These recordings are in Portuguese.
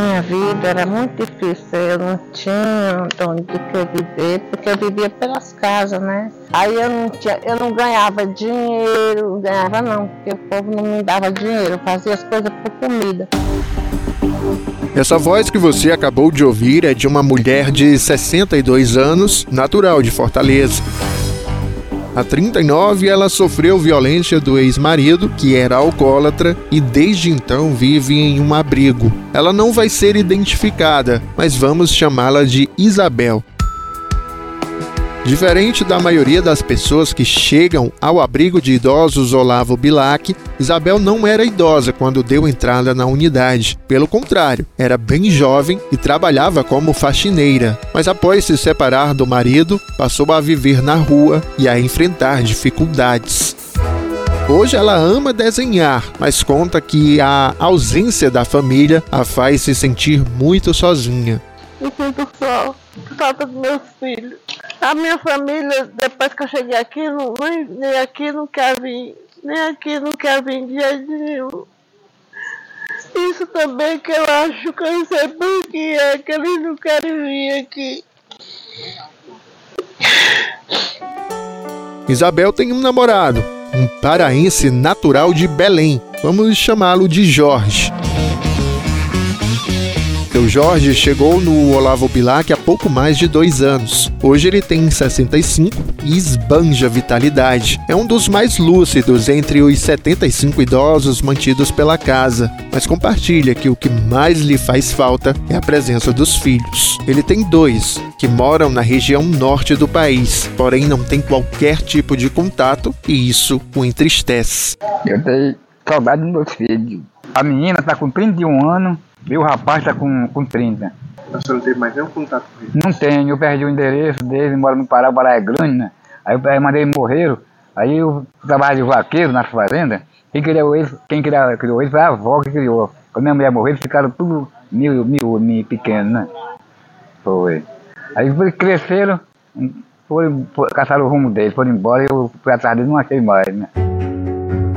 Minha vida era muito difícil, eu não tinha onde viver, porque eu vivia pelas casas, né? Aí eu não, tinha, eu não ganhava dinheiro, ganhava não, porque o povo não me dava dinheiro, eu fazia as coisas por comida. Essa voz que você acabou de ouvir é de uma mulher de 62 anos, natural de Fortaleza. Há 39, ela sofreu violência do ex-marido, que era alcoólatra, e desde então vive em um abrigo. Ela não vai ser identificada, mas vamos chamá-la de Isabel. Diferente da maioria das pessoas que chegam ao abrigo de idosos Olavo Bilac, Isabel não era idosa quando deu entrada na unidade. Pelo contrário, era bem jovem e trabalhava como faxineira. Mas após se separar do marido, passou a viver na rua e a enfrentar dificuldades. Hoje ela ama desenhar, mas conta que a ausência da família a faz se sentir muito sozinha. Eu sinto só falta dos meus filhos. A minha família, depois que eu cheguei aqui, não, nem aqui não quer vir, nem aqui não quer vir de jeito nenhum. Isso também que eu acho que eu sei por que é que eles não querem vir aqui. Isabel tem um namorado, um paraense natural de Belém. Vamos chamá-lo de Jorge. Seu Jorge chegou no Olavo Bilac há pouco mais de dois anos. Hoje ele tem 65 e esbanja vitalidade. É um dos mais lúcidos entre os 75 idosos mantidos pela casa, mas compartilha que o que mais lhe faz falta é a presença dos filhos. Ele tem dois, que moram na região norte do país, porém não tem qualquer tipo de contato e isso o entristece. Eu tenho saudade dos meus filhos. A menina está com 31 anos e o rapaz está com, com 30. A senhora não teve mais nenhum contato com ele? Não tenho, eu perdi o endereço dele, mora no Pará, o Pará é grande, né? Aí eu mandei ele morrer, aí eu trabalho de vaqueiro na fazenda, quem criou ele, quem criou, criou ele foi a avó que criou. Quando minha mulher morreu, eles ficaram tudo mil, mil, mil pequenos, né? Foi. Aí cresceram, foram, foram, caçaram o rumo deles, foram embora e eu fui atrás deles não achei mais, né?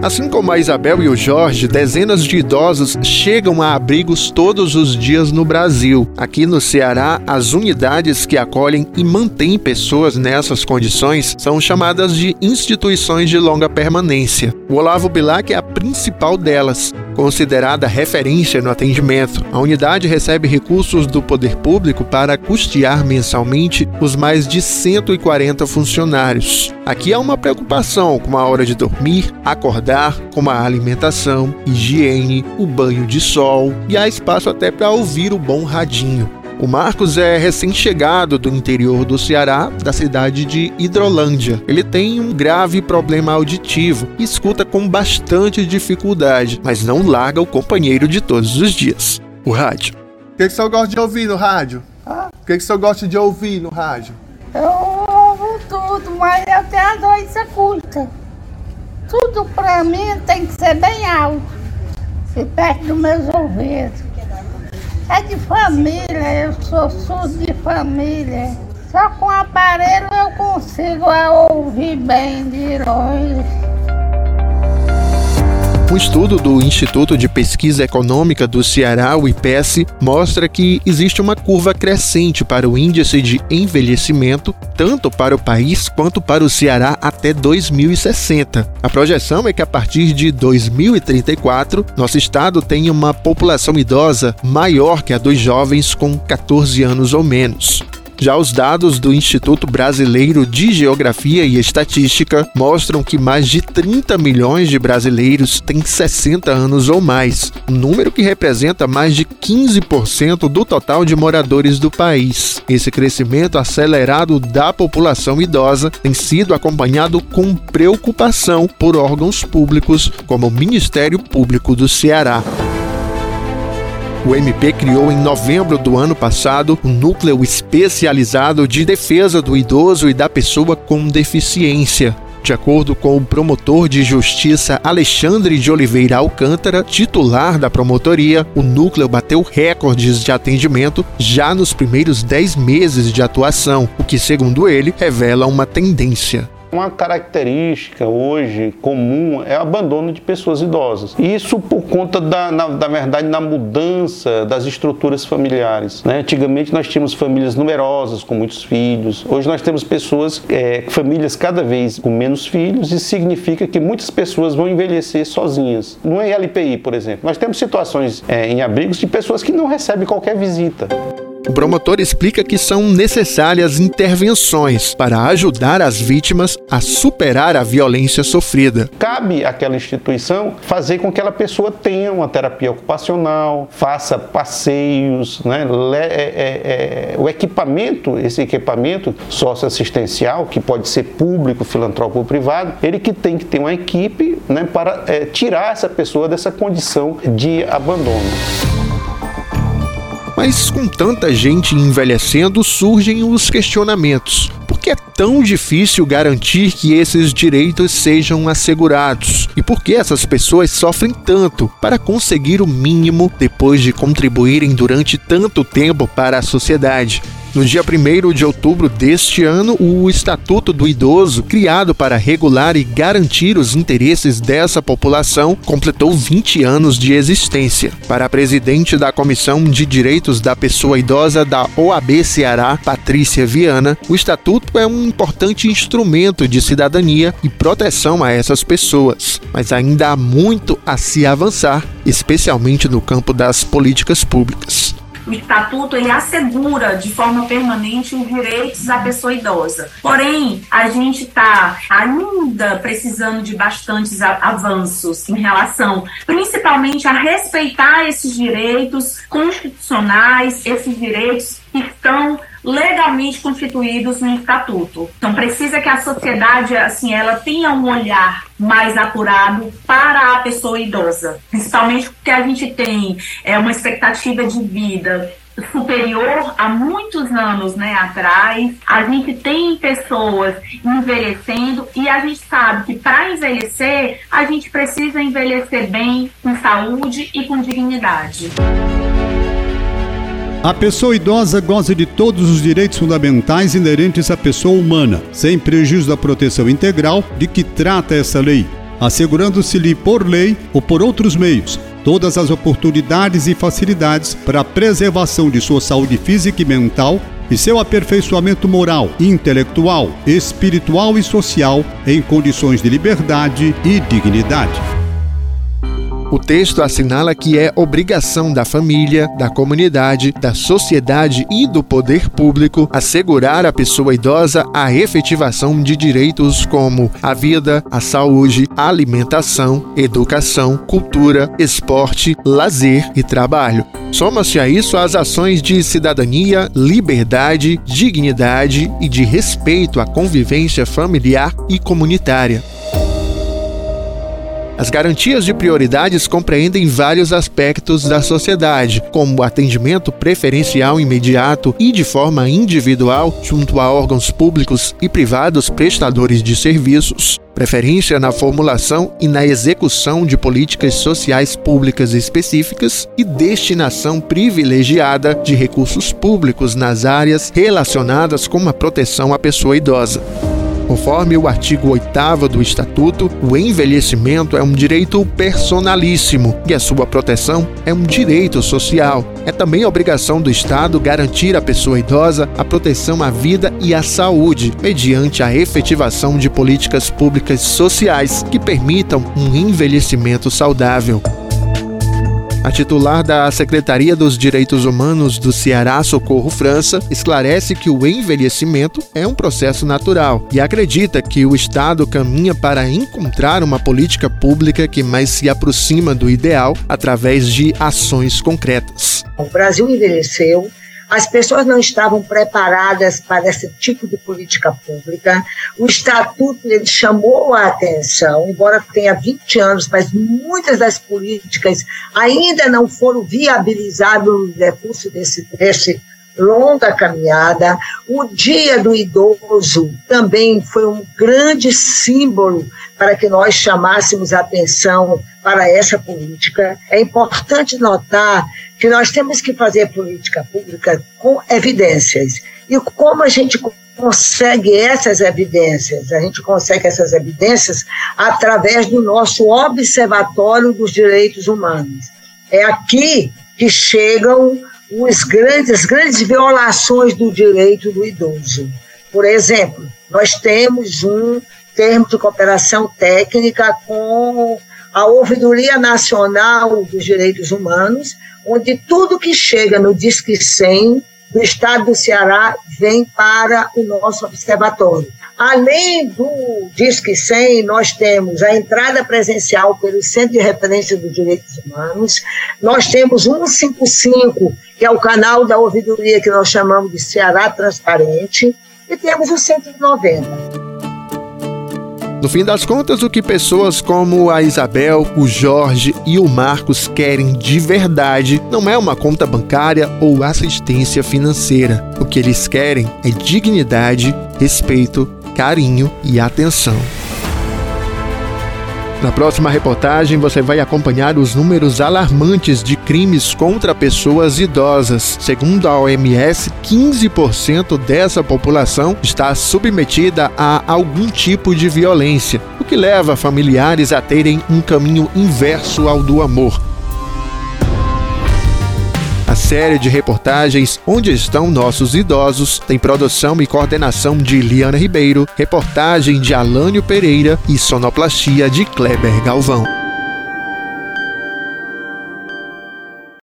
Assim como a Isabel e o Jorge, dezenas de idosos chegam a abrigos todos os dias no Brasil. Aqui no Ceará, as unidades que acolhem e mantêm pessoas nessas condições são chamadas de instituições de longa permanência. O Olavo Bilac é a principal delas, considerada referência no atendimento. A unidade recebe recursos do poder público para custear mensalmente os mais de 140 funcionários. Aqui há uma preocupação com a hora de dormir, acordar, com a alimentação, higiene, o banho de sol e há espaço até para ouvir o bom radinho. O Marcos é recém-chegado do interior do Ceará, da cidade de Hidrolândia. Ele tem um grave problema auditivo e escuta com bastante dificuldade, mas não larga o companheiro de todos os dias, o rádio. O que, que o senhor gosta de ouvir no rádio? Ah? O que, que o senhor gosta de ouvir no rádio? Eu tudo, mas eu tenho a doença curta. Tudo pra mim tem que ser bem alto, e perto dos meus ouvidos. É de família, eu sou surdo de família. Só com aparelho eu consigo ouvir bem de longe. Um estudo do Instituto de Pesquisa Econômica do Ceará, o IPES, mostra que existe uma curva crescente para o índice de envelhecimento, tanto para o país quanto para o Ceará até 2060. A projeção é que a partir de 2034, nosso estado tenha uma população idosa maior que a dos jovens com 14 anos ou menos. Já os dados do Instituto Brasileiro de Geografia e Estatística mostram que mais de 30 milhões de brasileiros têm 60 anos ou mais, um número que representa mais de 15% do total de moradores do país. Esse crescimento acelerado da população idosa tem sido acompanhado com preocupação por órgãos públicos, como o Ministério Público do Ceará. O MP criou em novembro do ano passado um núcleo especializado de defesa do idoso e da pessoa com deficiência. De acordo com o promotor de justiça Alexandre de Oliveira Alcântara, titular da promotoria, o núcleo bateu recordes de atendimento já nos primeiros 10 meses de atuação, o que, segundo ele, revela uma tendência. Uma característica hoje comum é o abandono de pessoas idosas. Isso por conta da, na, da verdade, na mudança das estruturas familiares. Né? Antigamente nós tínhamos famílias numerosas com muitos filhos. Hoje nós temos pessoas, é, famílias cada vez com menos filhos. Isso significa que muitas pessoas vão envelhecer sozinhas. No LPI, por exemplo, nós temos situações é, em abrigos de pessoas que não recebem qualquer visita. O promotor explica que são necessárias intervenções para ajudar as vítimas a superar a violência sofrida. Cabe àquela instituição fazer com que aquela pessoa tenha uma terapia ocupacional, faça passeios, né? É, é, é, o equipamento, esse equipamento socioassistencial, que pode ser público, filantrópico ou privado, ele que tem que ter uma equipe né, para é, tirar essa pessoa dessa condição de abandono. Mas com tanta gente envelhecendo, surgem os questionamentos. Por que é tão difícil garantir que esses direitos sejam assegurados? E por que essas pessoas sofrem tanto para conseguir o mínimo depois de contribuírem durante tanto tempo para a sociedade? No dia 1 de outubro deste ano, o Estatuto do Idoso, criado para regular e garantir os interesses dessa população, completou 20 anos de existência. Para a presidente da Comissão de Direitos da Pessoa Idosa da OAB Ceará, Patrícia Viana, o Estatuto é um importante instrumento de cidadania e proteção a essas pessoas, mas ainda há muito a se avançar, especialmente no campo das políticas públicas o estatuto ele assegura de forma permanente os direitos da pessoa idosa. Porém, a gente está ainda precisando de bastantes avanços em relação, principalmente a respeitar esses direitos constitucionais, esses direitos que estão legalmente constituídos no estatuto. Então precisa que a sociedade assim ela tenha um olhar mais apurado para a pessoa idosa, principalmente porque a gente tem é, uma expectativa de vida superior a muitos anos né, atrás. A gente tem pessoas envelhecendo e a gente sabe que para envelhecer, a gente precisa envelhecer bem, com saúde e com dignidade. A pessoa idosa goza de todos os direitos fundamentais inerentes à pessoa humana, sem prejuízo da proteção integral de que trata essa lei, assegurando-se-lhe por lei ou por outros meios todas as oportunidades e facilidades para a preservação de sua saúde física e mental e seu aperfeiçoamento moral, intelectual, espiritual e social em condições de liberdade e dignidade. O texto assinala que é obrigação da família, da comunidade, da sociedade e do poder público assegurar à pessoa idosa a efetivação de direitos como a vida, a saúde, a alimentação, educação, cultura, esporte, lazer e trabalho. Soma-se a isso as ações de cidadania, liberdade, dignidade e de respeito à convivência familiar e comunitária. As garantias de prioridades compreendem vários aspectos da sociedade, como atendimento preferencial imediato e de forma individual junto a órgãos públicos e privados prestadores de serviços, preferência na formulação e na execução de políticas sociais públicas específicas e destinação privilegiada de recursos públicos nas áreas relacionadas com a proteção à pessoa idosa. Conforme o artigo 8 do Estatuto, o envelhecimento é um direito personalíssimo e a sua proteção é um direito social. É também obrigação do Estado garantir à pessoa idosa a proteção à vida e à saúde, mediante a efetivação de políticas públicas sociais que permitam um envelhecimento saudável. A titular da Secretaria dos Direitos Humanos do Ceará, Socorro França, esclarece que o envelhecimento é um processo natural e acredita que o Estado caminha para encontrar uma política pública que mais se aproxima do ideal através de ações concretas. O Brasil envelheceu as pessoas não estavam preparadas para esse tipo de política pública. O estatuto ele chamou a atenção, embora tenha 20 anos, mas muitas das políticas ainda não foram viabilizadas no recurso desse, desse longa caminhada. O Dia do Idoso também foi um grande símbolo para que nós chamássemos a atenção para essa política. É importante notar que nós temos que fazer política pública com evidências. E como a gente consegue essas evidências? A gente consegue essas evidências através do nosso Observatório dos Direitos Humanos. É aqui que chegam os grandes, as grandes violações do direito do idoso. Por exemplo, nós temos um termo de cooperação técnica com a Ouvidoria Nacional dos Direitos Humanos, onde tudo que chega no Disque 100 do estado do Ceará vem para o nosso observatório. Além do Disque 100, nós temos a entrada presencial pelo Centro de Referência dos Direitos Humanos, nós temos 155, que é o canal da ouvidoria que nós chamamos de Ceará Transparente, e temos o 190. No fim das contas, o que pessoas como a Isabel, o Jorge e o Marcos querem de verdade não é uma conta bancária ou assistência financeira. O que eles querem é dignidade, respeito, carinho e atenção. Na próxima reportagem, você vai acompanhar os números alarmantes de crimes contra pessoas idosas. Segundo a OMS, 15% dessa população está submetida a algum tipo de violência, o que leva familiares a terem um caminho inverso ao do amor série de reportagens Onde Estão Nossos Idosos tem produção e coordenação de Liana Ribeiro, reportagem de Alânio Pereira e sonoplastia de Kleber Galvão.